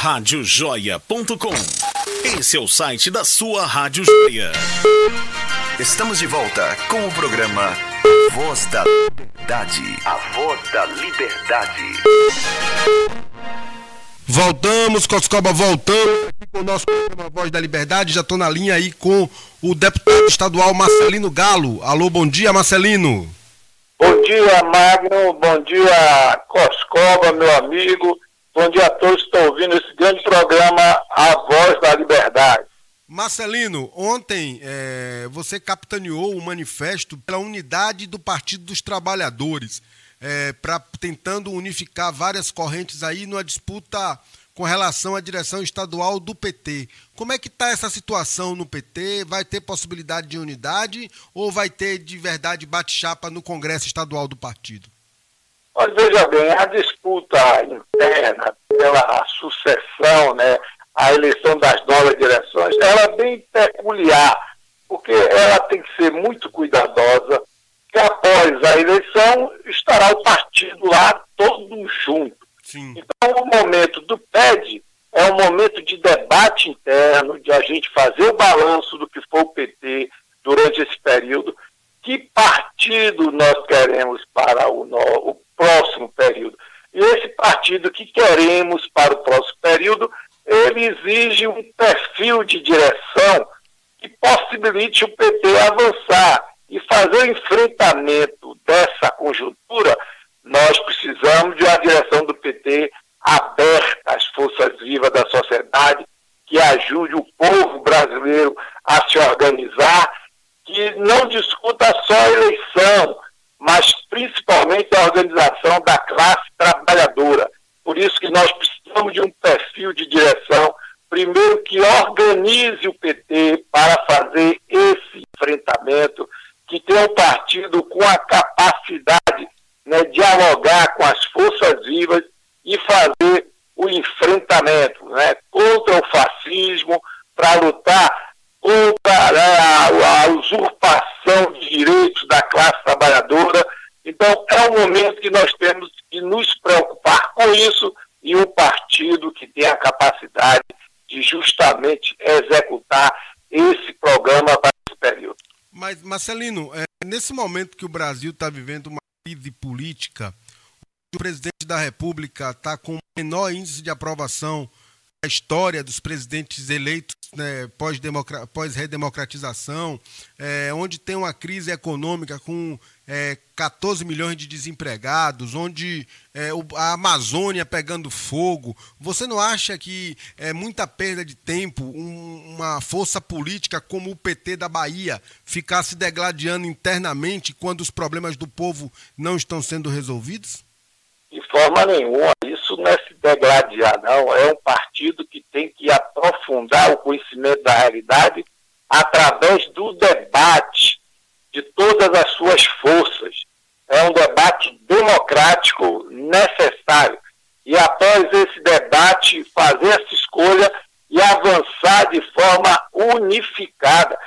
radiojoia.com. Esse é o site da sua Rádio Joia. Estamos de volta com o programa Voz da Liberdade. A Voz da Liberdade. Voltamos, Coscoba, voltamos aqui com o nosso programa Voz da Liberdade. Já estou na linha aí com o deputado estadual Marcelino Galo. Alô, bom dia, Marcelino. Bom dia, Magno. Bom dia, Coscoba, meu amigo. Bom dia a todos que estão ouvindo esse grande programa A Voz da Liberdade. Marcelino, ontem é, você capitaneou o manifesto pela unidade do Partido dos Trabalhadores, é, pra, tentando unificar várias correntes aí numa disputa com relação à direção estadual do PT. Como é que está essa situação no PT? Vai ter possibilidade de unidade ou vai ter de verdade bate-chapa no Congresso Estadual do partido? Olha, veja bem, a disputa interna pela sucessão, né, a eleição das novas direções, ela é bem peculiar, porque ela tem que ser muito cuidadosa, que após a eleição estará o partido lá todo junto. Sim. Então, o momento do PED é um momento de debate interno, de a gente fazer o balanço do que foi o PT durante esse período, que partido nós queremos para o, no, o próximo período. E esse partido que queremos para o próximo período ele exige um perfil de direção que possibilite o PT avançar e fazer enfrentamento dessa conjuntura. Nós precisamos de uma direção do PT aberta às forças vivas da sociedade, que ajude o povo brasileiro a se organizar, que não discuta só a eleição, mas principalmente a organização da classe trabalhadora. Por isso que nós precisamos precisamos de um perfil de direção, primeiro que organize o PT para fazer esse enfrentamento, que tenha um partido com a capacidade né, de dialogar com as forças vivas e fazer o enfrentamento né, contra o fascismo, para lutar contra né, a, a usurpação de direitos da classe trabalhadora. Então, é um momento que nós temos que nos preocupar com isso e um partido que tem a capacidade de justamente executar esse programa para esse período. Mas, Marcelino, é, nesse momento que o Brasil está vivendo uma crise política, o presidente da República está com o menor índice de aprovação da história dos presidentes eleitos né, pós-redemocratização, pós é, onde tem uma crise econômica com é, 14 milhões de desempregados, onde é, a Amazônia pegando fogo. Você não acha que é muita perda de tempo um, uma força política como o PT da Bahia ficar se degladiando internamente quando os problemas do povo não estão sendo resolvidos? De forma nenhuma. Isso degladiar, não. É um partido que tem que aprofundar o conhecimento da realidade através do debate de todas as suas forças. É um debate democrático necessário. E após esse debate, fazer essa escolha e avançar de forma unificada.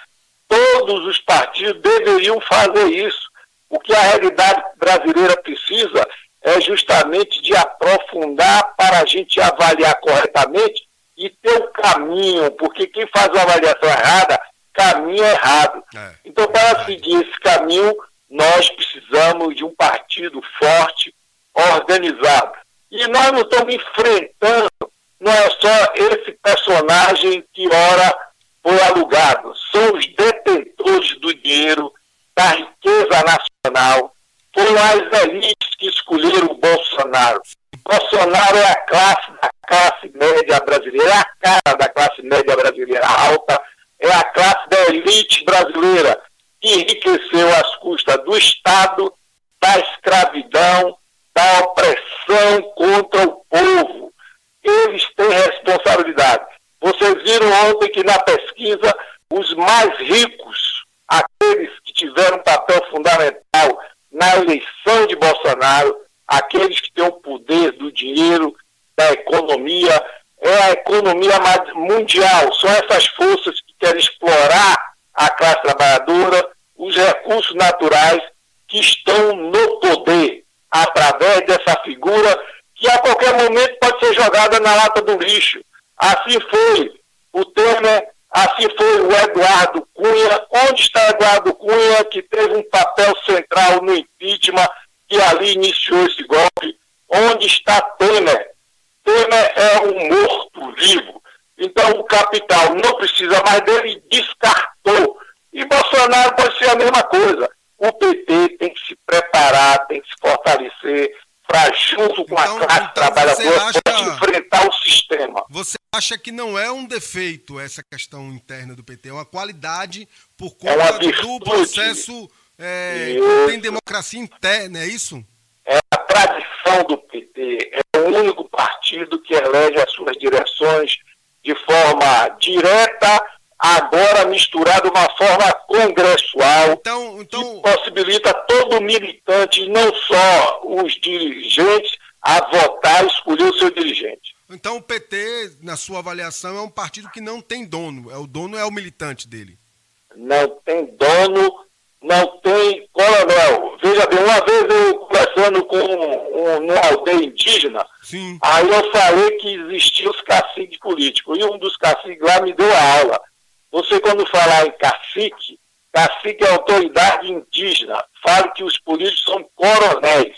Todos os partidos deveriam fazer isso. O que a realidade brasileira precisa é justamente de aprofundar para a gente avaliar corretamente e ter o um caminho, porque quem faz uma avaliação errada caminho errado. É. Então, para seguir esse caminho, nós precisamos de um partido forte, organizado. E nós não estamos enfrentando, não é só esse personagem que ora foi alugado, são os detentores do dinheiro, da riqueza nacional, foram as elites que escolheram o Bolsonaro. Bolsonaro é a classe da classe média brasileira, é a cara da classe média brasileira alta, é a classe da elite brasileira que enriqueceu às custas do Estado, da escravidão, da opressão contra o povo. Eles têm responsabilidade. Vocês viram ontem que na pesquisa os mais ricos, aqueles que tiveram um papel fundamental na eleição de Bolsonaro, aqueles que têm o poder do dinheiro, da economia, é a economia mundial. São essas forças quer explorar a classe trabalhadora, os recursos naturais que estão no poder, através dessa figura que que a qualquer momento pode ser jogada na lata do lixo. Assim foi o Temer, assim foi o Eduardo Cunha. Onde está Eduardo Cunha, que teve um papel central no impeachment, que ali iniciou esse golpe? Onde está Temer? Temer é um morto-vivo. Então o capital não precisa mais dele, descartou. E Bolsonaro pode ser a mesma coisa. O PT tem que se preparar, tem que se fortalecer para, junto com então, a classe então trabalhadora, acha... enfrentar o sistema. Você acha que não é um defeito essa questão interna do PT, é uma qualidade por é conta é do processo é, tem democracia interna, é isso? É a tradição do PT, é o único partido que elege as suas direções de forma direta, agora misturado de uma forma congressual, então, então... que possibilita todo militante, não só os dirigentes, a votar e escolher o seu dirigente. Então o PT, na sua avaliação, é um partido que não tem dono. É o dono é o militante dele. Não tem dono, não tem coronel. Veja bem, uma vez eu conversando com um, uma aldeia indígena, Sim. aí eu falei que existiam os caciques políticos. E um dos caciques lá me deu a aula. Você, quando falar em cacique, cacique é autoridade indígena. Fale que os políticos são coronéis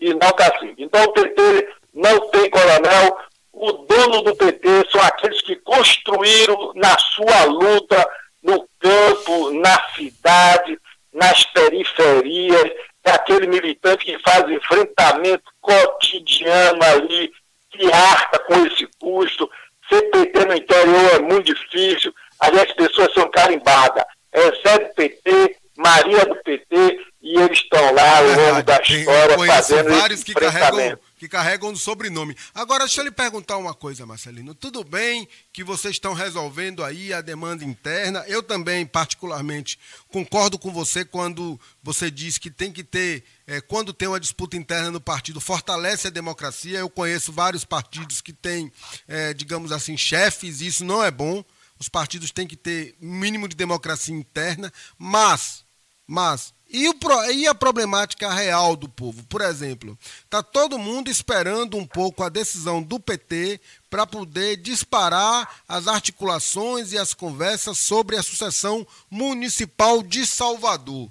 e não cacique. Então o PT não tem coronel. O dono do PT são aqueles que construíram na sua luta no campo, na cidade, nas periferias, é aquele militante que faz enfrentamento cotidiano ali, que arca com esse custo. Ser PT no interior é muito difícil, ali as pessoas são carimbadas. É Zé do PT, Maria do PT, e eles estão lá ao longo da história fazendo vários que carregam, que carregam o sobrenome. Agora, deixa eu lhe perguntar uma coisa, Marcelino. Tudo bem que vocês estão resolvendo aí a demanda interna. Eu também, particularmente, concordo com você quando você diz que tem que ter, é, quando tem uma disputa interna no partido, fortalece a democracia. Eu conheço vários partidos que têm, é, digamos assim, chefes, e isso não é bom. Os partidos têm que ter mínimo de democracia interna, mas, mas e, o, e a problemática real do povo? Por exemplo, está todo mundo esperando um pouco a decisão do PT para poder disparar as articulações e as conversas sobre a sucessão municipal de Salvador.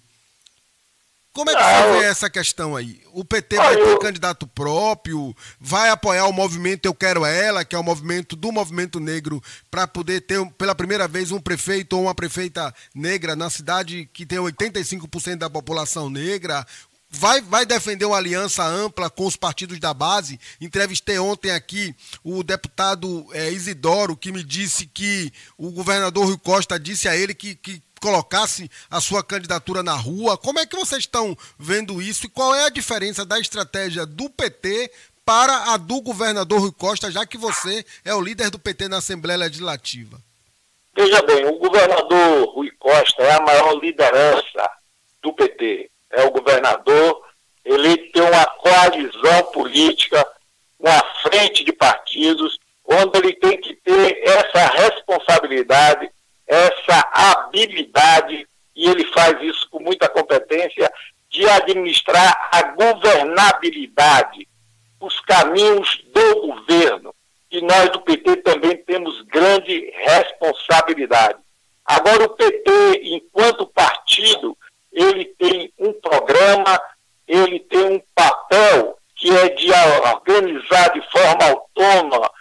Como é que você vê essa questão aí? O PT vai ter candidato próprio, vai apoiar o movimento Eu Quero Ela, que é o movimento do movimento negro, para poder ter pela primeira vez um prefeito ou uma prefeita negra na cidade que tem 85% da população negra. Vai, vai defender uma aliança ampla com os partidos da base. Entrevistei ontem aqui o deputado é, Isidoro, que me disse que o governador Rui Costa disse a ele que, que colocasse a sua candidatura na rua. Como é que vocês estão vendo isso e qual é a diferença da estratégia do PT para a do governador Rui Costa, já que você é o líder do PT na Assembleia Legislativa? Veja bem, o governador Rui Costa é a maior liderança do PT. É o governador, ele tem uma coalizão política, uma frente de partidos, onde ele tem que ter essa responsabilidade essa habilidade, e ele faz isso com muita competência, de administrar a governabilidade, os caminhos do governo. E nós do PT também temos grande responsabilidade. Agora, o PT, enquanto partido, ele tem um programa, ele tem um papel que é de organizar de forma autônoma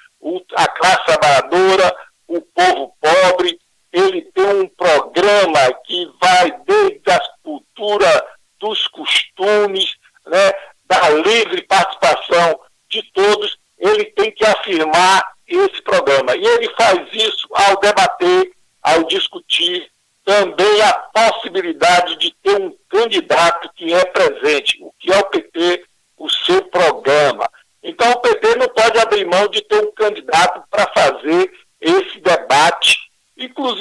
a classe trabalhadora, o povo pobre, ele tem um programa que vai desde a cultura dos costumes, né, da livre participação de todos, ele tem que afirmar esse programa. E ele faz isso ao debater, ao discutir também a possibilidade de ter um candidato que represente o que é o PT, o seu programa. Então o PT não pode abrir mão de ter um candidato para fazer esse debate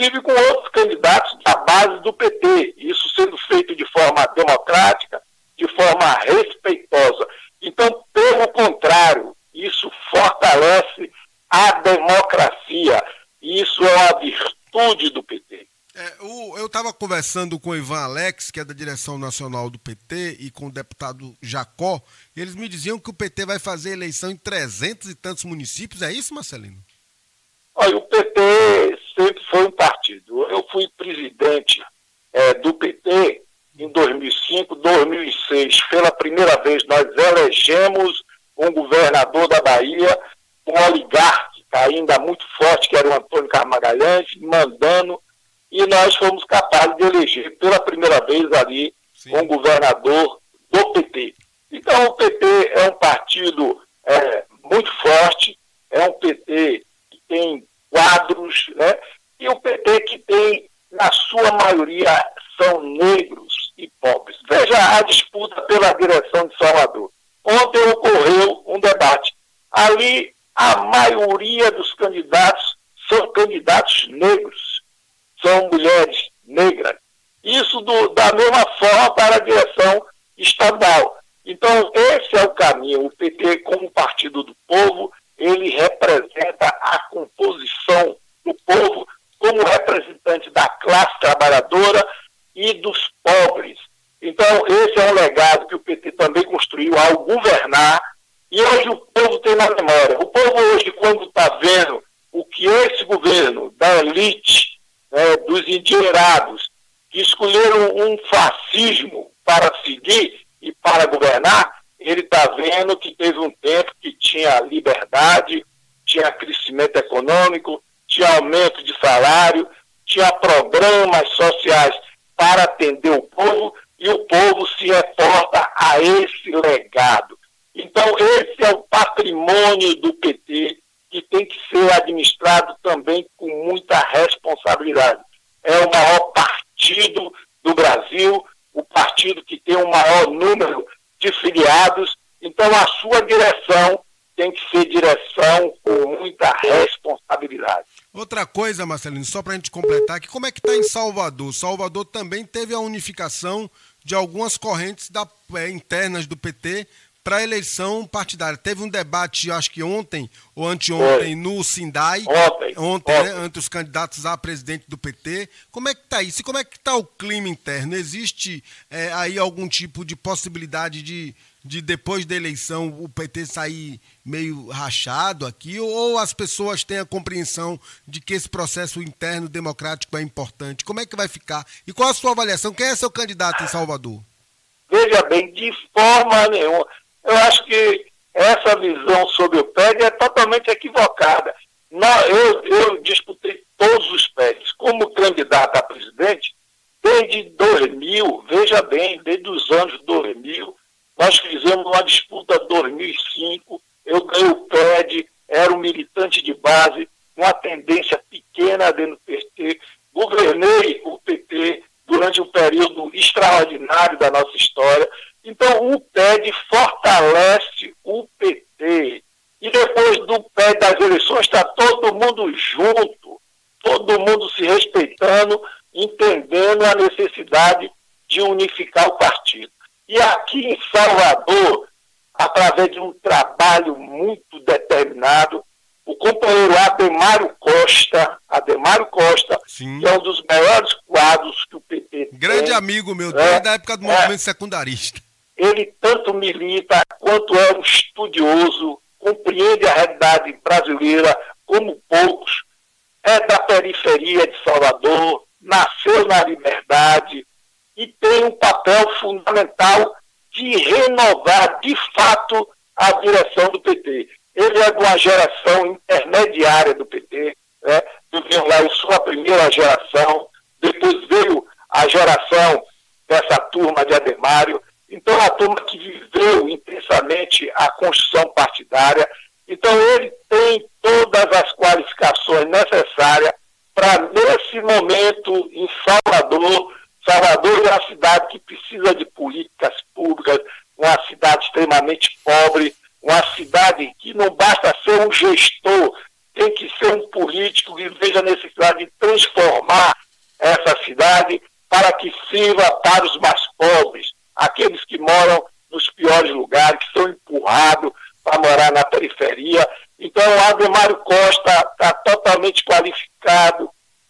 inclusive com outros candidatos da base do PT, isso sendo feito de forma democrática, de forma respeitosa. Então, pelo contrário, isso fortalece a democracia. Isso é uma virtude do PT. É, o, eu estava conversando com o Ivan Alex, que é da direção nacional do PT, e com o deputado Jacó, e eles me diziam que o PT vai fazer eleição em trezentos e tantos municípios. É isso, Marcelino? Olha, o PT sempre foi um partido. Eu fui presidente é, do PT em 2005, 2006. Pela primeira vez, nós elegemos um governador da Bahia, um oligarca ainda muito forte, que era o Antônio Carmagalhães, mandando, e nós fomos capazes de eleger pela primeira vez ali Sim. um governador do PT. Então, o PT é um partido é, muito forte, é um PT que tem quadros, né? e o PT que tem, na sua maioria, são negros e pobres. Veja a disputa pela direção de Salvador. Ontem ocorreu um debate. Ali, a maioria dos candidatos são candidatos negros, são mulheres negras. Isso do, da mesma forma para a direção estadual. Então, esse é o caminho. O PT, como partido do povo, ele representa a composição do povo como representante da classe trabalhadora e dos pobres. Então, esse é um legado que o PT também construiu ao governar e hoje o povo tem na memória. O povo hoje, quando está vendo o que esse governo da elite, né, dos endinheirados, que escolheram um fascismo para seguir e para governar, ele está vendo que teve um tempo que tinha liberdade, tinha crescimento econômico, tinha aumento de salário, tinha programas sociais para atender o povo e o povo se reporta a esse legado. Então, esse é o patrimônio do PT que tem que ser administrado também com muita responsabilidade. É o maior partido do Brasil, o partido que tem o maior número de filiados, então a sua direção tem que ser direção com muita responsabilidade. Outra coisa, Marcelino, só para a gente completar, que como é que está em Salvador? Salvador também teve a unificação de algumas correntes da, é, internas do PT para a eleição partidária. Teve um debate, acho que ontem ou anteontem, no Sindai. Ontem. Ontem, né, ontem. Né, entre os candidatos a presidente do PT. Como é que está isso? E como é que está o clima interno? Existe é, aí algum tipo de possibilidade de de depois da eleição o PT sair meio rachado aqui, ou as pessoas têm a compreensão de que esse processo interno democrático é importante? Como é que vai ficar? E qual a sua avaliação? Quem é seu candidato em Salvador? Veja bem, de forma nenhuma. Eu acho que essa visão sobre o PED é totalmente equivocada. Eu, eu disputei todos os PEDs como candidato a presidente desde 2000, veja bem, desde os anos 2000, nós fizemos uma disputa 2005, eu ganhei o PED, era um militante de base, uma tendência pequena dentro do PT, governei o PT durante um período extraordinário da nossa história. Então, o PED fortalece o PT. E depois do PED das eleições, está todo mundo junto, todo mundo se respeitando, entendendo a necessidade de unificar o partido. E aqui em Salvador, através de um trabalho muito determinado, o companheiro Ademário Costa, Ademário Costa, Sim. que é um dos melhores quadros que o PT Grande tem, amigo meu, desde é, a época do é, movimento secundarista. Ele tanto milita quanto é um estudioso, compreende a realidade brasileira como poucos, é da periferia de Salvador, nasceu na liberdade, e tem um papel fundamental de renovar, de fato, a direção do PT. Ele é de uma geração intermediária do PT, né? eu lá, eu sou a primeira geração, depois veio a geração dessa turma de Ademário, então a turma que viveu intensamente a construção partidária, então ele tem todas as qualificações necessárias para, nesse momento, em Salvador, Salvador é uma cidade que precisa de políticas públicas, uma cidade extremamente pobre, uma cidade que não basta ser um gestor, tem que ser um político que veja a necessidade de transformar essa cidade para que sirva para os mais pobres, aqueles que moram nos piores lugares, que são empurrados para morar na periferia. Então, o Ademário Costa está totalmente qualificado,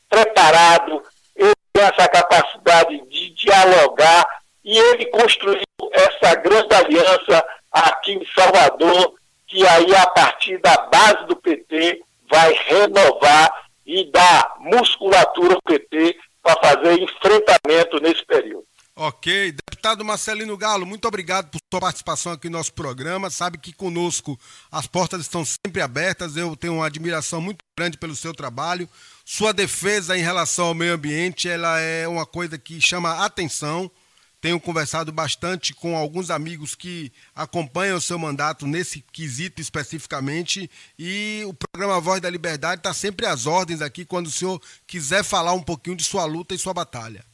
preparado, ele tem essa capacidade de dialogar e ele construiu essa grande aliança aqui em Salvador, que aí a partir da base do PT vai renovar e dar musculatura ao PT para fazer enfrentamento nesse período. Ok, deputado Marcelino Galo, muito obrigado por sua participação aqui no nosso programa. Sabe que conosco as portas estão sempre abertas. Eu tenho uma admiração muito grande pelo seu trabalho. Sua defesa em relação ao meio ambiente, ela é uma coisa que chama atenção. Tenho conversado bastante com alguns amigos que acompanham o seu mandato nesse quesito especificamente e o programa Voz da Liberdade está sempre às ordens aqui quando o senhor quiser falar um pouquinho de sua luta e sua batalha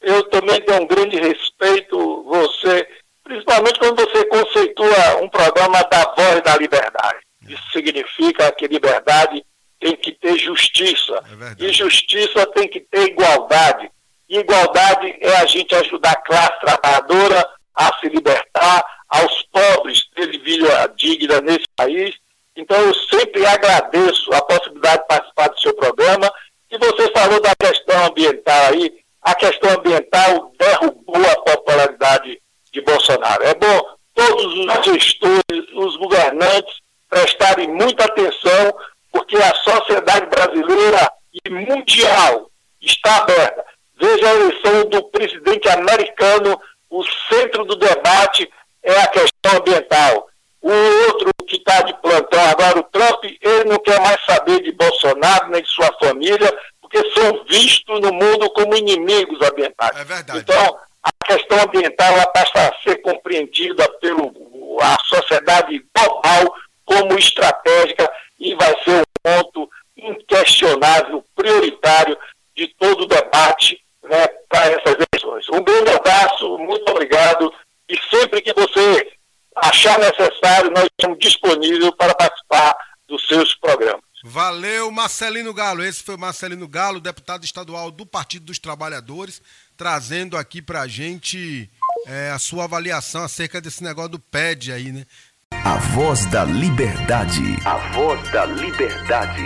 eu também tenho um grande respeito você, principalmente quando você conceitua um programa da voz da liberdade. Isso significa que liberdade tem que ter justiça. É e justiça tem que ter igualdade. E igualdade é a gente ajudar a classe trabalhadora a se libertar, aos pobres terem vida digna nesse país. Então eu sempre agradeço a possibilidade de participar do seu programa. E você falou da questão ambiental aí, a questão ambiental derrubou a popularidade de Bolsonaro. É bom todos os gestores, os governantes prestarem muita atenção, porque a sociedade brasileira e mundial está aberta. Veja a eleição do presidente americano, o centro do debate é a questão ambiental. O outro que está de plantão agora, o Trump, ele não quer mais saber de Bolsonaro nem de sua família, porque são vistos no mundo como inimigos ambientais. É verdade. Então, a questão ambiental ela passa a ser compreendida pela sociedade global como estratégica e vai ser um ponto inquestionável, prioritário de todo o debate né, para essas eleições. Um grande abraço, muito obrigado e sempre que você achar necessário, nós estamos disponíveis para participar dos seus programas. Valeu, Marcelino Galo. Esse foi o Marcelino Galo, deputado estadual do Partido dos Trabalhadores, trazendo aqui pra gente é, a sua avaliação acerca desse negócio do PED aí, né? A voz da liberdade. A voz da liberdade.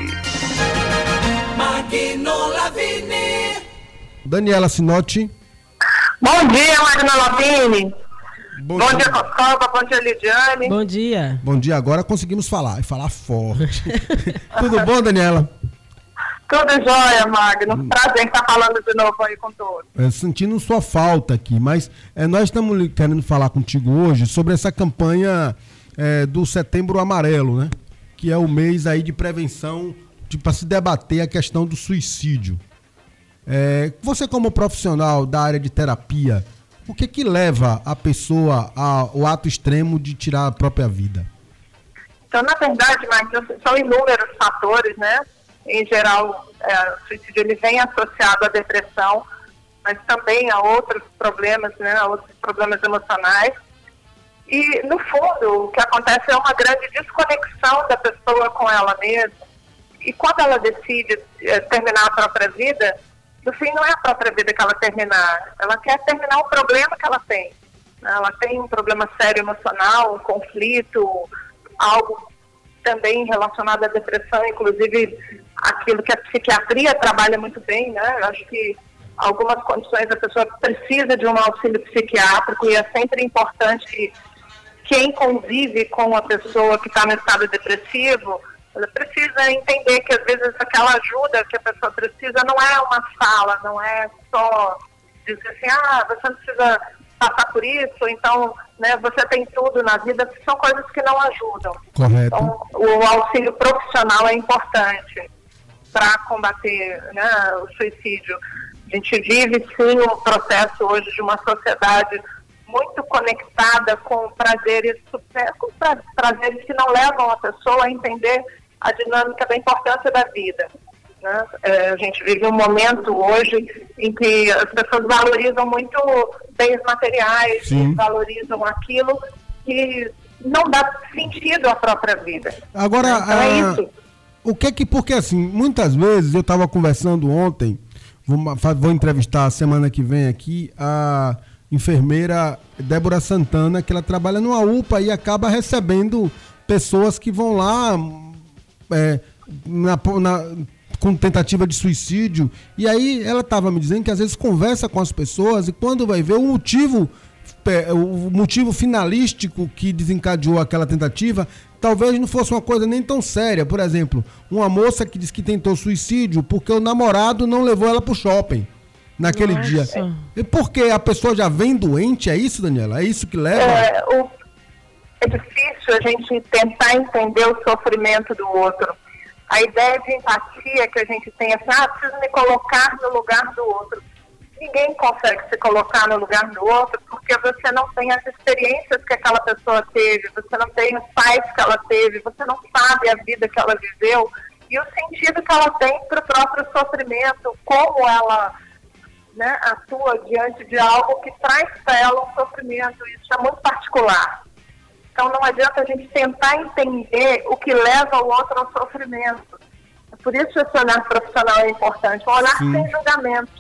Magno Lavini. Daniela Sinotti. Bom dia, Magno Lavini. Bom, bom dia, Coscoba, bom dia, Lidiane. Bom dia. Bom dia, agora conseguimos falar, e falar forte. Tudo bom, Daniela? Tudo jóia, Magno. Hum. Prazer estar falando de novo aí com todos. É, sentindo sua falta aqui, mas é, nós estamos querendo falar contigo hoje sobre essa campanha é, do Setembro Amarelo, né? Que é o mês aí de prevenção para se debater a questão do suicídio. É, você como profissional da área de terapia, o que que leva a pessoa ao ato extremo de tirar a própria vida? Então, na verdade, Marcos, são inúmeros fatores, né? Em geral, é, o suicídio ele vem associado à depressão, mas também a outros problemas, né? A outros problemas emocionais. E, no fundo, o que acontece é uma grande desconexão da pessoa com ela mesma. E quando ela decide é, terminar a própria vida, no fim não é a própria vida que ela terminar, ela quer terminar o problema que ela tem. Né? Ela tem um problema sério emocional, um conflito, algo também relacionado à depressão, inclusive aquilo que a psiquiatria trabalha muito bem, né? Eu acho que algumas condições a pessoa precisa de um auxílio psiquiátrico e é sempre importante quem convive com a pessoa que está no estado depressivo ela precisa entender que às vezes aquela ajuda que a pessoa precisa não é uma fala, não é só dizer assim, ah, você não precisa passar por isso, então né, você tem tudo na vida, são coisas que não ajudam. Correto. Então, o auxílio profissional é importante para combater né, o suicídio. A gente vive sim um processo hoje de uma sociedade muito conectada com prazeres, com prazeres que não levam a pessoa a entender a dinâmica da importância da vida. Né? É, a gente vive um momento hoje em que as pessoas valorizam muito bens materiais, valorizam aquilo que não dá sentido à própria vida. Agora, então, é isso. o que é que, porque assim, muitas vezes eu estava conversando ontem, vou, vou entrevistar a semana que vem aqui a enfermeira Débora Santana, que ela trabalha numa UPA e acaba recebendo pessoas que vão lá é, na, na, com tentativa de suicídio. E aí ela estava me dizendo que às vezes conversa com as pessoas e quando vai ver o motivo o motivo finalístico que desencadeou aquela tentativa talvez não fosse uma coisa nem tão séria. Por exemplo, uma moça que diz que tentou suicídio porque o namorado não levou ela para o shopping naquele Nossa. dia. E porque a pessoa já vem doente, é isso, Daniela? É isso que leva? É, o, é a gente tentar entender o sofrimento do outro. A ideia de empatia que a gente tem, assim, ah, preciso me colocar no lugar do outro. Ninguém consegue se colocar no lugar do outro porque você não tem as experiências que aquela pessoa teve, você não tem os pais que ela teve, você não sabe a vida que ela viveu e o sentido que ela tem para o próprio sofrimento, como ela né, atua diante de algo que traz para ela um sofrimento. Isso é muito particular. Então não adianta a gente tentar entender o que leva o outro ao sofrimento. É por isso o olhar profissional é importante, um olhar Sim. sem julgamento.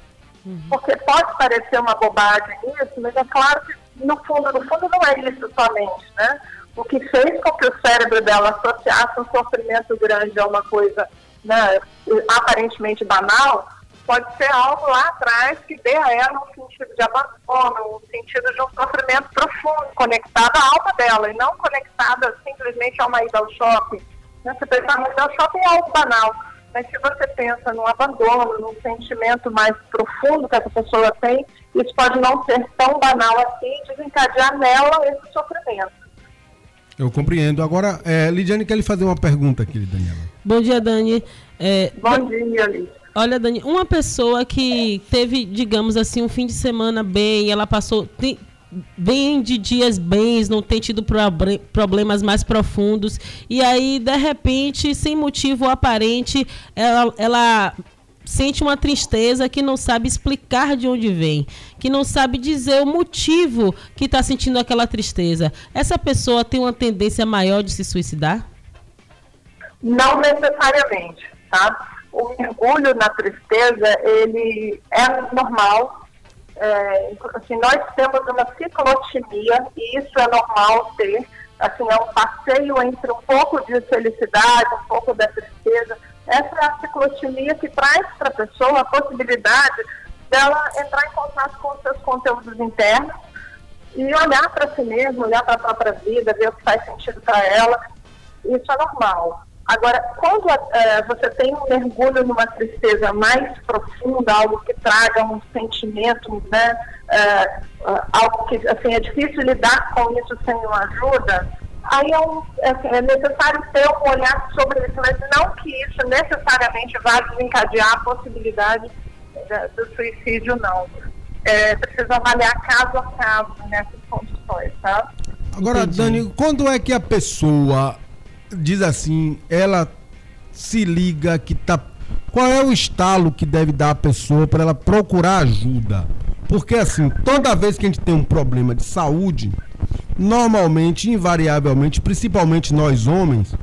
Uhum. Porque pode parecer uma bobagem isso, mas é claro que no fundo, no fundo não é isso somente, né? O que fez com que o cérebro dela associasse um sofrimento grande a uma coisa né, aparentemente banal, pode ser algo lá atrás que dê a ela um sentido de abandono, um sentido de um sofrimento profundo, conectado à alma dela, e não conectada simplesmente a uma ida ao shopping. Né? Você pensar uma ida ao shopping é algo banal, mas se você pensa num abandono, num sentimento mais profundo que essa pessoa tem, isso pode não ser tão banal assim e desencadear nela esse sofrimento. Eu compreendo. Agora, é, Lidiane quer lhe fazer uma pergunta aqui, Daniela. Bom dia, Dani. É, Bom dia, Lidiane. Olha, Dani, uma pessoa que teve, digamos assim, um fim de semana bem, ela passou. Tem, de dias bens, não tem tido problemas mais profundos. E aí, de repente, sem motivo aparente, ela, ela sente uma tristeza que não sabe explicar de onde vem, que não sabe dizer o motivo que está sentindo aquela tristeza. Essa pessoa tem uma tendência maior de se suicidar? Não necessariamente, tá? O mergulho na tristeza, ele é normal. É, assim, nós temos uma ciclotimia e isso é normal ter. Assim, é um passeio entre um pouco de felicidade, um pouco da tristeza. Essa é a ciclotimia que traz para a pessoa a possibilidade dela entrar em contato com os seus conteúdos internos e olhar para si mesmo, olhar para a própria vida, ver o que faz sentido para ela. Isso é normal. Agora, quando é, você tem um mergulho numa tristeza mais profunda, algo que traga um sentimento, né, é, algo que assim, é difícil lidar com isso sem uma ajuda, aí é, um, assim, é, necessário ter um olhar sobre isso, mas não que isso necessariamente vá desencadear a possibilidade do suicídio, não. É, precisa avaliar caso a caso nessas condições, tá? Agora, Entendi. Dani, quando é que a pessoa diz assim, ela se liga que tá. Qual é o estalo que deve dar a pessoa para ela procurar ajuda? Porque assim, toda vez que a gente tem um problema de saúde, normalmente, invariavelmente, principalmente nós homens,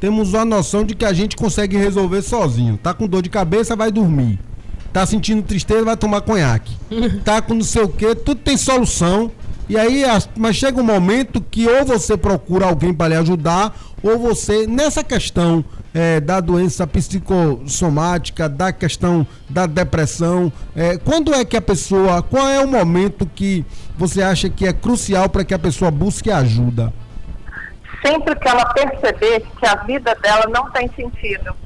temos a noção de que a gente consegue resolver sozinho. Tá com dor de cabeça, vai dormir. Tá sentindo tristeza, vai tomar conhaque. Tá com não sei o que, tudo tem solução. E aí, mas chega um momento que ou você procura alguém para lhe ajudar, ou você, nessa questão é, da doença psicossomática, da questão da depressão, é, quando é que a pessoa, qual é o momento que você acha que é crucial para que a pessoa busque ajuda? Sempre que ela perceber que a vida dela não tem sentido,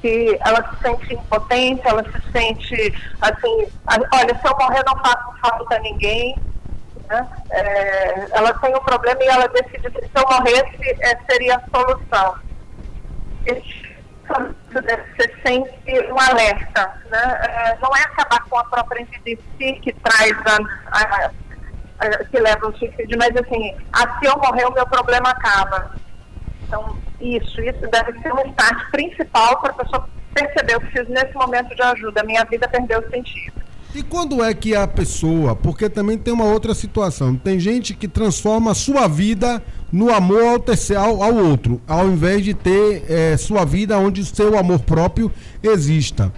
que ela se sente impotente, ela se sente assim, olha, se eu morrer não faço falta a ninguém, né? É, ela tem um problema e ela decide que se eu morresse é, seria a solução. Você sente um alerta. Né? É, não é acabar com a própria em si que traz a, a, a, que leva ao suicídio, mas assim, se eu morrer o meu problema acaba. Então, isso, isso deve ser um start principal para a pessoa perceber, eu preciso nesse momento de ajuda, minha vida perdeu sentido. E quando é que a pessoa, porque também tem uma outra situação, tem gente que transforma sua vida no amor ao, terceiro, ao, ao outro, ao invés de ter é, sua vida onde seu amor próprio exista.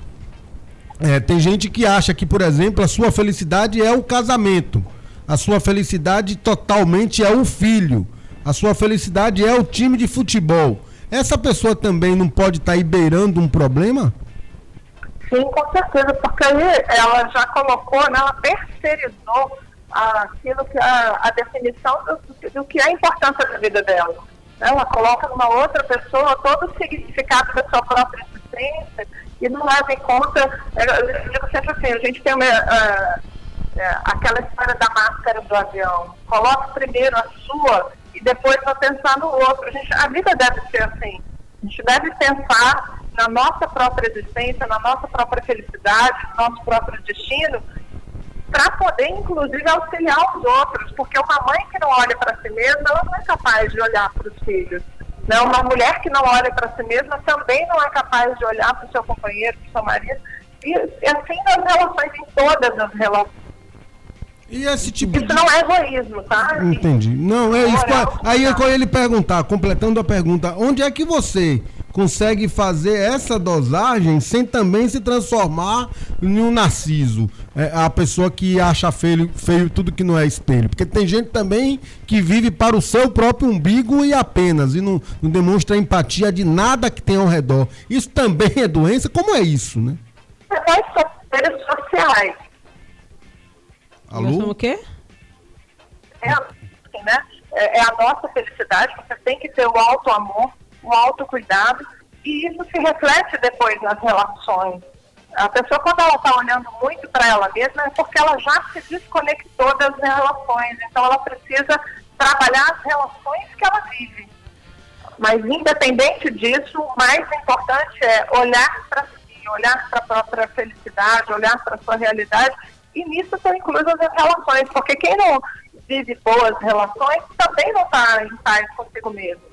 É, tem gente que acha que, por exemplo, a sua felicidade é o casamento, a sua felicidade totalmente é o filho, a sua felicidade é o time de futebol. Essa pessoa também não pode estar tá beirando um problema? Sim, com certeza, porque aí ela já colocou, né, ela terceirizou aquilo que a, a definição do, do, que é a importância da vida dela. Ela coloca numa outra pessoa todo o significado da sua própria existência e não leva em conta, eu digo sempre assim, a gente tem uma, uh, aquela história da máscara do avião, coloca primeiro a sua e depois vai pensar no outro. A, gente, a vida deve ser assim, a gente deve pensar na nossa própria existência, na nossa própria felicidade, no nosso próprio destino, para poder, inclusive, auxiliar os outros, porque uma mãe que não olha para si mesma, ela não é capaz de olhar para os filhos. Né? Uma mulher que não olha para si mesma também não é capaz de olhar para o seu companheiro, para o seu marido. E assim nas relações, em todas as relações. E esse tipo isso de... não é egoísmo, tá? Entendi. Não, é isso. Aí eu ia ele perguntar, completando a pergunta, onde é que você consegue fazer essa dosagem sem também se transformar em um narciso. É, a pessoa que acha feio, feio tudo que não é espelho. Porque tem gente também que vive para o seu próprio umbigo e apenas, e não, não demonstra empatia de nada que tem ao redor. Isso também é doença? Como é isso, né? Nós somos seres sociais. Alô? o quê? É, assim, né? é, é a nossa felicidade, você tem que ter o alto amor o autocuidado, e isso se reflete depois nas relações. A pessoa, quando ela está olhando muito para ela mesma, é porque ela já se desconectou das relações. Então, ela precisa trabalhar as relações que ela vive. Mas, independente disso, o mais importante é olhar para si, olhar para a própria felicidade, olhar para a sua realidade. E nisso estão inclusas as relações, porque quem não vive boas relações também não está em paz consigo mesmo.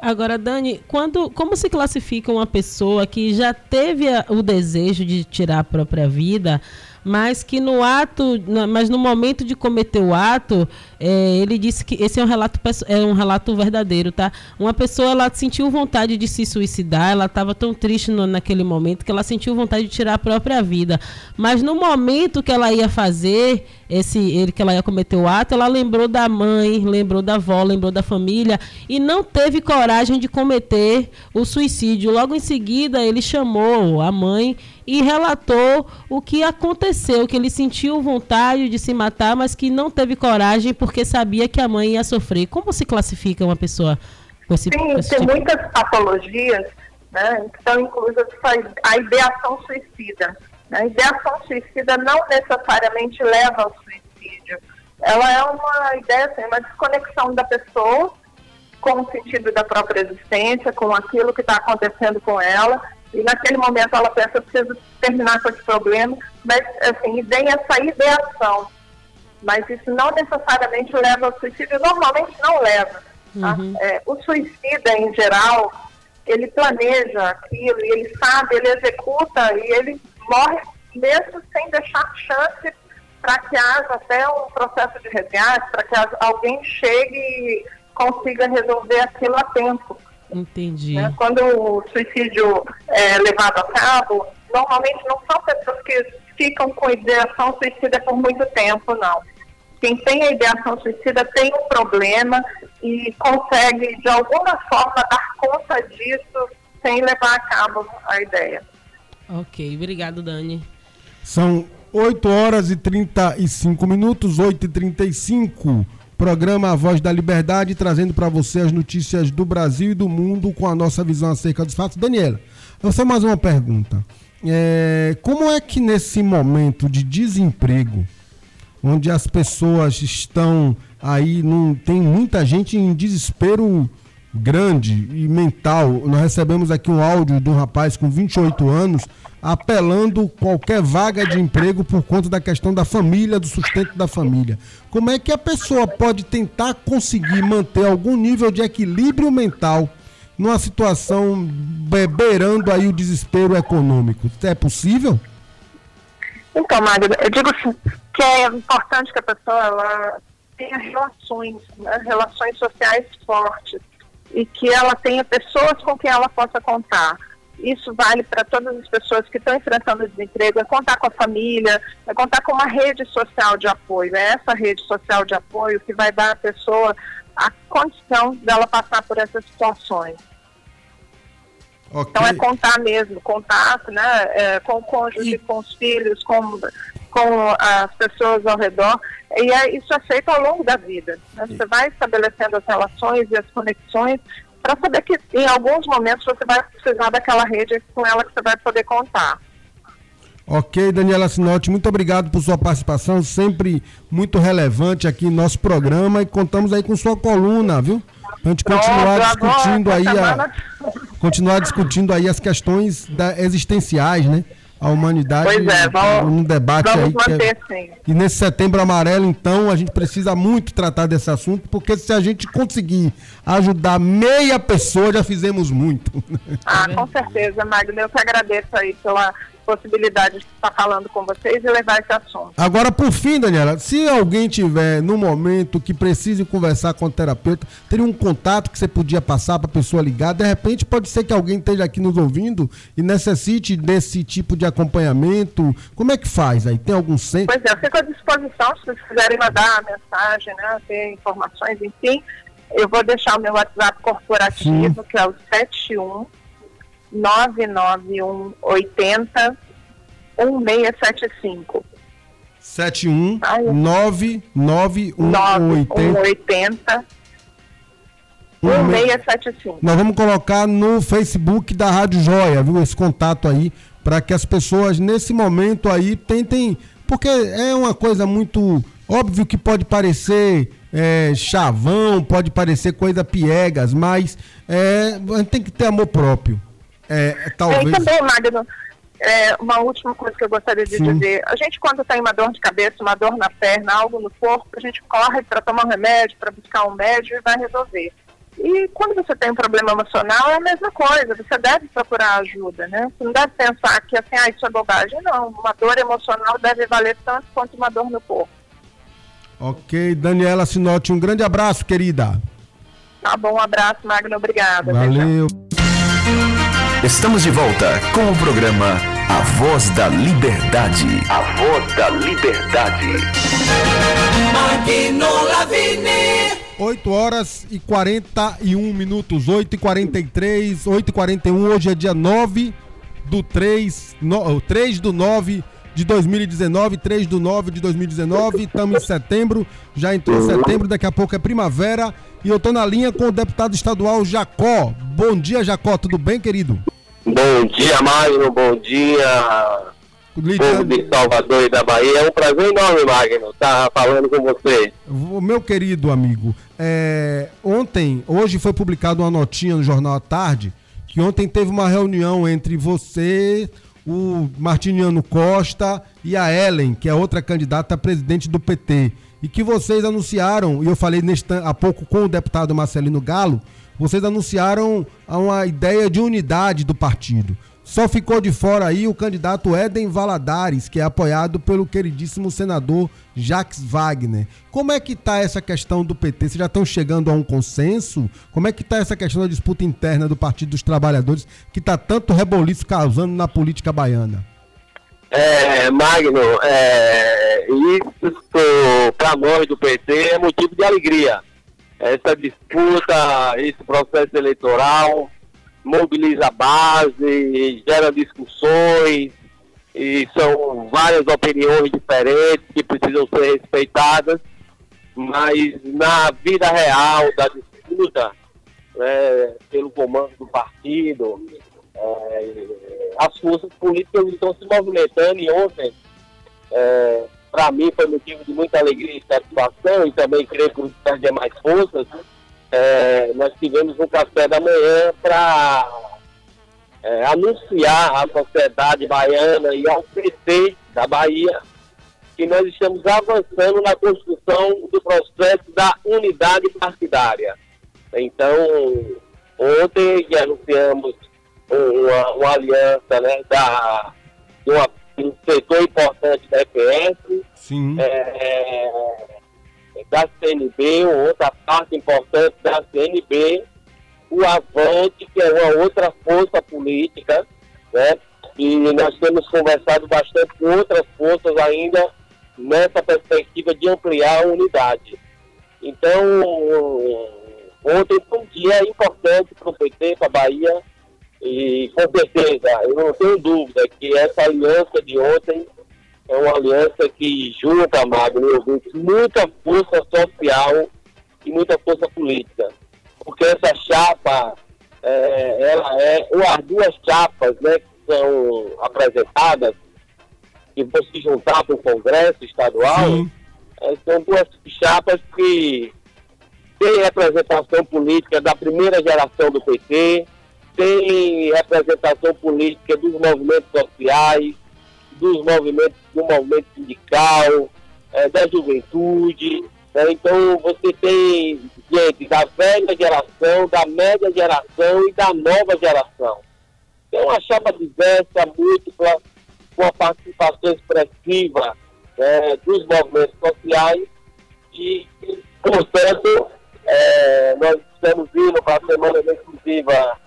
Agora, Dani, quando, como se classifica uma pessoa que já teve a, o desejo de tirar a própria vida, mas que no ato, mas no momento de cometer o ato, é, ele disse que esse é um relato é um relato verdadeiro, tá? Uma pessoa ela sentiu vontade de se suicidar, ela estava tão triste no, naquele momento que ela sentiu vontade de tirar a própria vida, mas no momento que ela ia fazer esse ele que ela ia cometer o ato, ela lembrou da mãe, lembrou da avó, lembrou da família e não teve coragem de cometer o suicídio. Logo em seguida, ele chamou a mãe e relatou o que aconteceu, que ele sentiu vontade de se matar, mas que não teve coragem porque sabia que a mãe ia sofrer. Como se classifica uma pessoa com esse, Sim, com esse tem tipo? muitas patologias né, que estão inclusas a ideação suicida. A ideação suicida não necessariamente leva ao suicídio. Ela é uma ideia, assim, uma desconexão da pessoa com o sentido da própria existência, com aquilo que está acontecendo com ela e naquele momento ela pensa, eu preciso terminar com esse problema, mas assim, vem essa ideação. Mas isso não necessariamente leva ao suicídio, normalmente não leva. Tá? Uhum. É, o suicida, em geral, ele planeja aquilo, e ele sabe, ele executa e ele morre mesmo sem deixar chance para que haja até um processo de resgate, para que alguém chegue e consiga resolver aquilo a tempo. Entendi. Né? Quando o suicídio é levado a cabo, normalmente não são pessoas que ficam com ideação suicida por muito tempo, não. Quem tem a ideação suicida tem um problema e consegue, de alguma forma, dar conta disso sem levar a cabo a ideia. Ok, obrigado, Dani. São 8 horas e 35 minutos, 8 e 35 Programa A Voz da Liberdade, trazendo para você as notícias do Brasil e do mundo com a nossa visão acerca dos fatos. Daniela, eu só mais uma pergunta. É, como é que nesse momento de desemprego, onde as pessoas estão aí, não, tem muita gente em desespero grande e mental. Nós recebemos aqui um áudio de um rapaz com 28 anos apelando qualquer vaga de emprego por conta da questão da família, do sustento da família. Como é que a pessoa pode tentar conseguir manter algum nível de equilíbrio mental numa situação beirando aí o desespero econômico? É possível? Então, Magda, eu digo assim, que é importante que a pessoa ela tenha relações, né, relações sociais fortes e que ela tenha pessoas com quem ela possa contar isso vale para todas as pessoas que estão enfrentando o desemprego, é contar com a família, é contar com uma rede social de apoio. É essa rede social de apoio que vai dar à pessoa a condição dela passar por essas situações. Okay. Então é contar mesmo, contato, né, é, com o cônjuge, e... com os filhos, com, com as pessoas ao redor. E é, isso é feito ao longo da vida. Né? Você vai estabelecendo as relações e as conexões para saber que em alguns momentos você vai precisar daquela rede com ela que você vai poder contar. Ok, Daniela Sinotti, muito obrigado por sua participação, sempre muito relevante aqui no nosso programa e contamos aí com sua coluna, viu? Pra gente continuar discutindo aí a, continuar discutindo aí as questões da, existenciais, né? A humanidade pois é, vamos, um debate aí. Manter, é, e nesse setembro amarelo, então, a gente precisa muito tratar desse assunto, porque se a gente conseguir ajudar meia pessoa, já fizemos muito. Ah, com certeza, Magno. Eu que agradeço aí pela possibilidade de estar falando com vocês e levar esse assunto. Agora, por fim, Daniela, se alguém tiver no momento que precise conversar com o terapeuta, teria um contato que você podia passar para a pessoa ligar. De repente, pode ser que alguém esteja aqui nos ouvindo e necessite desse tipo de acompanhamento. Como é que faz aí? Tem algum centro? Pois é, eu fico à disposição se vocês quiserem mandar mensagem, né, ter informações, enfim. Eu vou deixar o meu WhatsApp corporativo, Sim. que é o 71 991 80 1675. 71 991 80 1675. Nós vamos colocar no Facebook da Rádio Joia, viu? Esse contato aí, para que as pessoas nesse momento aí tentem. Porque é uma coisa muito. Óbvio que pode parecer é, chavão, pode parecer coisa piegas, mas é, a gente tem que ter amor próprio. É, talvez... Também, Magno, é, uma última coisa que eu gostaria de Sim. dizer. A gente, quando tem uma dor de cabeça, uma dor na perna, algo no corpo, a gente corre para tomar um remédio, para buscar um médico e vai resolver. E quando você tem um problema emocional, é a mesma coisa, você deve procurar ajuda, né? Você não deve pensar que assim, ah, isso é bobagem, não. Uma dor emocional deve valer tanto quanto uma dor no corpo. Ok, Daniela Sinotti, um grande abraço, querida. Tá bom, um abraço, Magno, obrigada. Valeu. Estamos de volta com o programa A Voz da Liberdade. A Voz da Liberdade. Magno Lavini. 8 horas e 41 minutos, 8 e 43, 8 e 41, hoje é dia 9 do 3, no, 3 do 9 de 2019, 3 do 9 de 2019, estamos em setembro, já entrou setembro, daqui a pouco é primavera e eu tô na linha com o deputado estadual Jacó. Bom dia, Jacó, tudo bem, querido? Bom dia, Magno, bom dia, povo de Salvador e da Bahia. É um prazer enorme, Magno, estar tá falando com você. Meu querido amigo, é, ontem, hoje foi publicada uma notinha no Jornal à Tarde, que ontem teve uma reunião entre você, o Martiniano Costa e a Ellen, que é outra candidata a presidente do PT e que vocês anunciaram, e eu falei neste, há pouco com o deputado Marcelino Galo, vocês anunciaram uma ideia de unidade do partido. Só ficou de fora aí o candidato Éden Valadares, que é apoiado pelo queridíssimo senador Jacques Wagner. Como é que está essa questão do PT? Vocês já estão chegando a um consenso? Como é que está essa questão da disputa interna do Partido dos Trabalhadores, que está tanto reboliço causando na política baiana? É, Magno, é, isso para nós do PT é motivo de alegria. Essa disputa, esse processo eleitoral mobiliza a base, gera discussões, e são várias opiniões diferentes que precisam ser respeitadas, mas na vida real da disputa, né, pelo comando do partido, é, as forças políticas estão se movimentando e ontem, é, para mim, foi motivo de muita alegria e satisfação e também creio que os demais forças, é, nós tivemos um café da manhã para é, anunciar à sociedade baiana e ao PT da Bahia que nós estamos avançando na construção do processo da unidade partidária. Então, ontem anunciamos uma, uma aliança né, da, de, uma, um setor importante da EPS, Sim. É, da CNB, outra parte importante da CNB, o Avante, que é uma outra força política, né? E nós temos conversado bastante com outras forças ainda nessa perspectiva de ampliar a unidade. Então, ontem foi um dia importante para o PT, para a Bahia, E com certeza, eu não tenho dúvida que essa aliança de ontem é uma aliança que junta, Magno, muita força social e muita força política. Porque essa chapa, é, ela é, ou as duas chapas né, que são apresentadas, que vão se juntar para o Congresso Estadual, é, são duas chapas que têm representação política da primeira geração do PT, tem representação política dos movimentos sociais, dos movimentos, do movimento sindical, é, da juventude. Né? Então você tem gente da velha geração, da média geração e da nova geração. Tem uma chapa diversa, múltipla, com a participação expressiva né, dos movimentos sociais e, portanto, é, nós estamos indo para a semana decisiva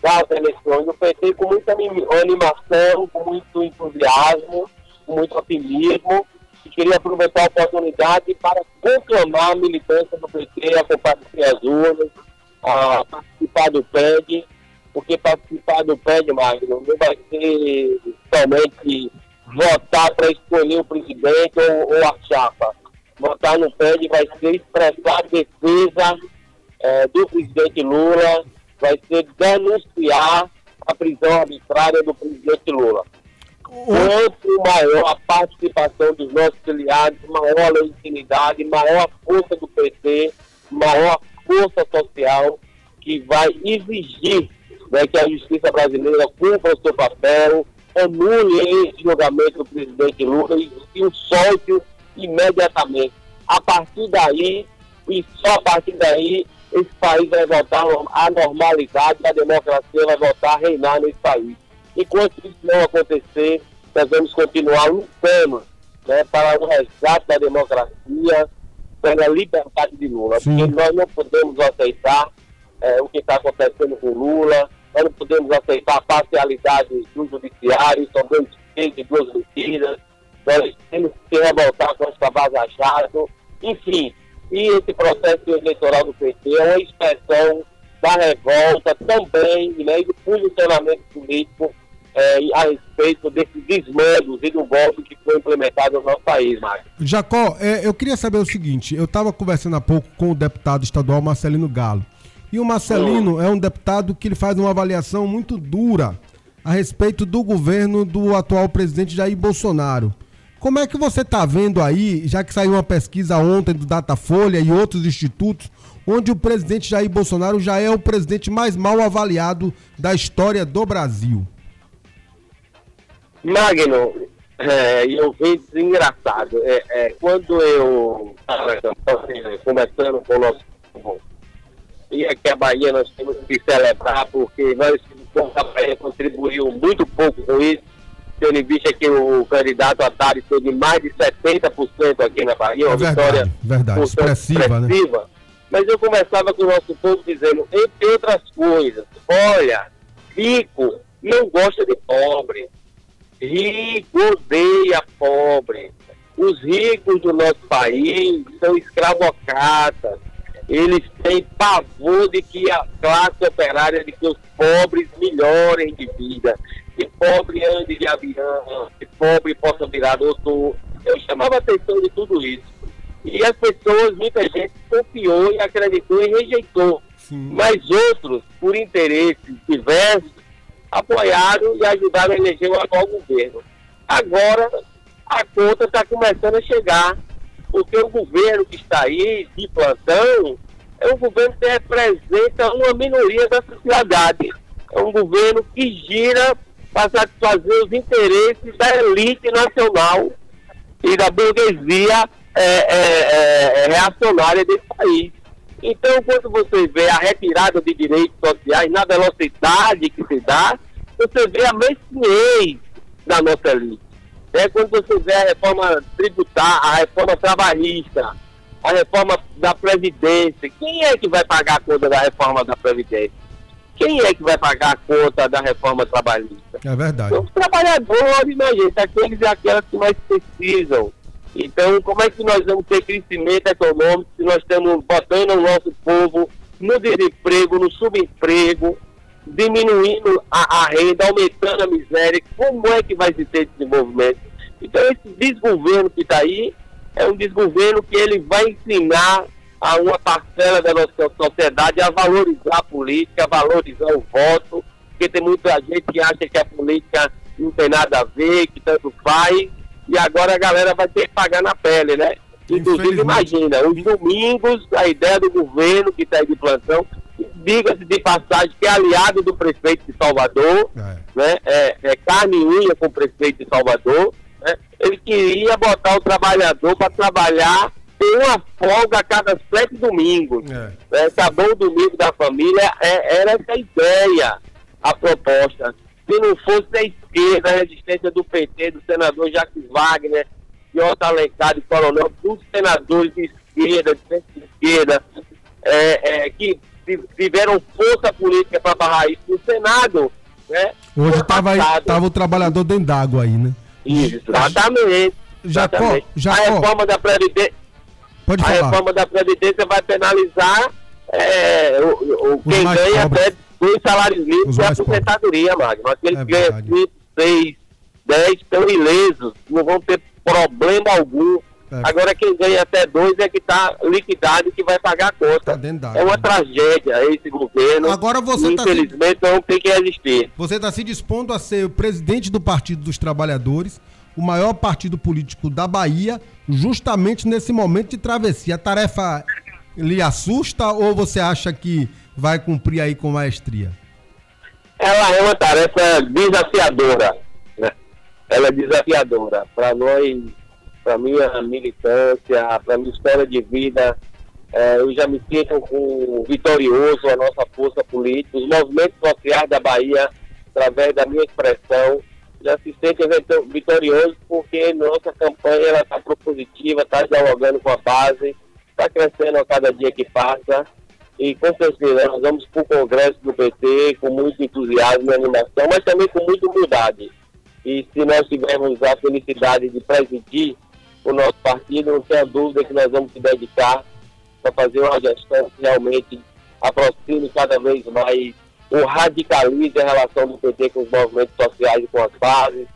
das eleições do PT com muita animação, com muito entusiasmo, com muito otimismo. E queria aproveitar a oportunidade para conclamar a militância do PT a comparecer às urnas, a participar do PED, porque participar do PED, Magno, não vai ser somente votar para escolher o presidente ou, ou, a chapa. Votar no PED vai ser expressar a defesa é, do presidente Lula, vai ser denunciar a prisão arbitrária do presidente Lula. Quanto maior a participação dos nossos filiados, maior a legitimidade, maior a força do PT, maior a força social que vai exigir né, que a justiça brasileira cumpra o seu papel, anule esse julgamento do presidente Lula e, e o solte imediatamente. A partir daí, e só a partir daí, esse país vai voltar à normalidade, a democracia vai voltar a reinar nesse país. Enquanto isso não acontecer, nós vamos continuar lutando né, para o resgate da democracia, pela liberdade de Lula. Sim. Porque nós não podemos aceitar é, o que está acontecendo com Lula, nós não podemos aceitar a parcialidade do judiciário, são dois pesos e duas medidas, nós temos que se revoltar contra a Vaza Jato, enfim, e esse processo eleitoral do PT é uma expressão da revolta também né, e do posicionamento político é, a respeito desses desmandos e do golpe que foi implementado no nosso país, Mário. Jacó, é, eu queria saber o seguinte: eu estava conversando há pouco com o deputado estadual Marcelino Galo. E o Marcelino hum. é um deputado que ele faz uma avaliação muito dura a respeito do governo do atual presidente Jair Bolsonaro. Como é que você está vendo aí, já que saiu uma pesquisa ontem do Datafolha e outros institutos, onde o presidente Jair Bolsonaro já é o presidente mais mal avaliado da história do Brasil? Magno, é, eu vi engraçado. É, é, quando eu estava conversando com o nosso e aqui a Bahia nós temos que celebrar, porque nós, a Bahia contribuiu muito pouco com isso tendo em vista que o candidato Atari teve mais de 70% aqui na Bahia, uma é verdade, vitória verdade, expressiva, expressiva. Né? Mas eu começava com o nosso povo dizendo, entre outras coisas, olha, rico não gosta de pobre, rico odeia pobre. Os ricos do nosso país são escravocratas. Eles têm pavor de que a classe operária, de que os pobres melhorem de vida que pobre ande de avião, que pobre possa virar doutor. Eu chamava a atenção de tudo isso. E as pessoas, muita gente confiou e acreditou e rejeitou. Sim. Mas outros, por interesses diversos, apoiaram e ajudaram a eleger o atual governo. Agora, a conta está começando a chegar, porque o governo que está aí, de plantão, é um governo que representa uma minoria da sociedade. É um governo que gira para satisfazer os interesses da elite nacional e da burguesia é, é, é, reacionária desse país. Então, quando você vê a retirada de direitos sociais na velocidade que se dá, você vê a mesquinhez da nossa elite. É quando você vê a reforma tributária, a reforma trabalhista, a reforma da Previdência. Quem é que vai pagar a conta da reforma da Previdência? quem é que vai pagar a conta da reforma trabalhista? É verdade. São os trabalhadores, né, gente? Aqueles e aquelas que mais precisam. Então, como é que nós vamos ter crescimento econômico se nós estamos botando o nosso povo no desemprego, no subemprego, diminuindo a, a renda, aumentando a miséria. Como é que vai se ter desenvolvimento? Então, esse desgoverno que está aí é um desgoverno que ele vai ensinar a uma parcela da nossa sociedade a valorizar a política, a valorizar o voto, porque tem muita gente que acha que a política não tem nada a ver, que tanto faz, e agora a galera vai ter que pagar na pele, né? Inclusive, imagina, os domingos, a ideia do governo que está aí de plantão, diga-se de passagem que é aliado do prefeito de Salvador, é. né? É, é carne e unha com o prefeito de Salvador, né? ele queria botar o trabalhador para trabalhar tem uma folga a cada sete domingos. É. Né? Acabou o domingo da família, é, era essa ideia, a proposta. Se não fosse a esquerda, a resistência do PT, do senador Jacques Wagner, de Otto e Coronel, dos senadores de esquerda, de esquerda, é, é, que tiveram força política para barrar isso no Senado, né? Hoje estava o trabalhador dentro d'água aí, né? Isso, exatamente. Jacó, Jacó. A reforma da Previdência Pode a falar. reforma da Previdência vai penalizar é, o, o quem ganha até dois salários mínimos e a aposentadoria, Magno. Aqueles é que ganham 5, 6, 10 estão ilesos, não vão ter problema algum. É. Agora quem ganha até dois é que está liquidado e que vai pagar a conta. Tá é uma né? tragédia esse governo. Agora você tá infelizmente se... não tem que existir. Você está se dispondo a ser o presidente do Partido dos Trabalhadores, o maior partido político da Bahia, justamente nesse momento de travessia. A tarefa lhe assusta ou você acha que vai cumprir aí com maestria? Ela é uma tarefa desafiadora, né? Ela é desafiadora para nós, para minha militância, para minha história de vida. É, eu já me sinto com vitorioso a nossa força política, os movimentos sociais da Bahia, através da minha expressão, já se sente vitorioso porque nossa campanha está propositiva, está dialogando com a base, está crescendo a cada dia que passa e com certeza nós vamos para o Congresso do PT com muito entusiasmo e animação, mas também com muita humildade. E se nós tivermos a felicidade de presidir o nosso partido, não tenha dúvida que nós vamos se dedicar para fazer uma gestão que realmente aproxime cada vez mais ou radicalize a relação do PT com os movimentos sociais e com as bases,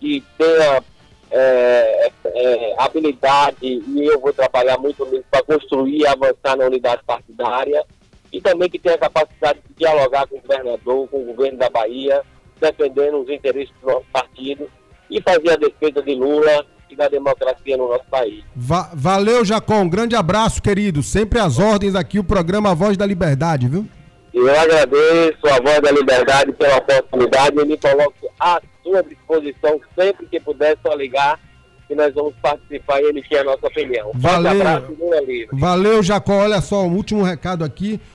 que tenha é, é, habilidade, e eu vou trabalhar muito nisso para construir e avançar na unidade partidária, e também que tenha capacidade de dialogar com o governador, com o governo da Bahia, defendendo os interesses do nosso partido e fazer a defesa de Lula e da democracia no nosso país. Va valeu, Jacó. Um grande abraço, querido. Sempre às ordens aqui, o programa Voz da Liberdade, viu? Eu agradeço a Voz da Liberdade pela oportunidade e me coloco à sua disposição sempre que puder só ligar que nós vamos participar e emitir a nossa opinião. Valeu. Abraço, Valeu, Jacó. Olha só, um último recado aqui.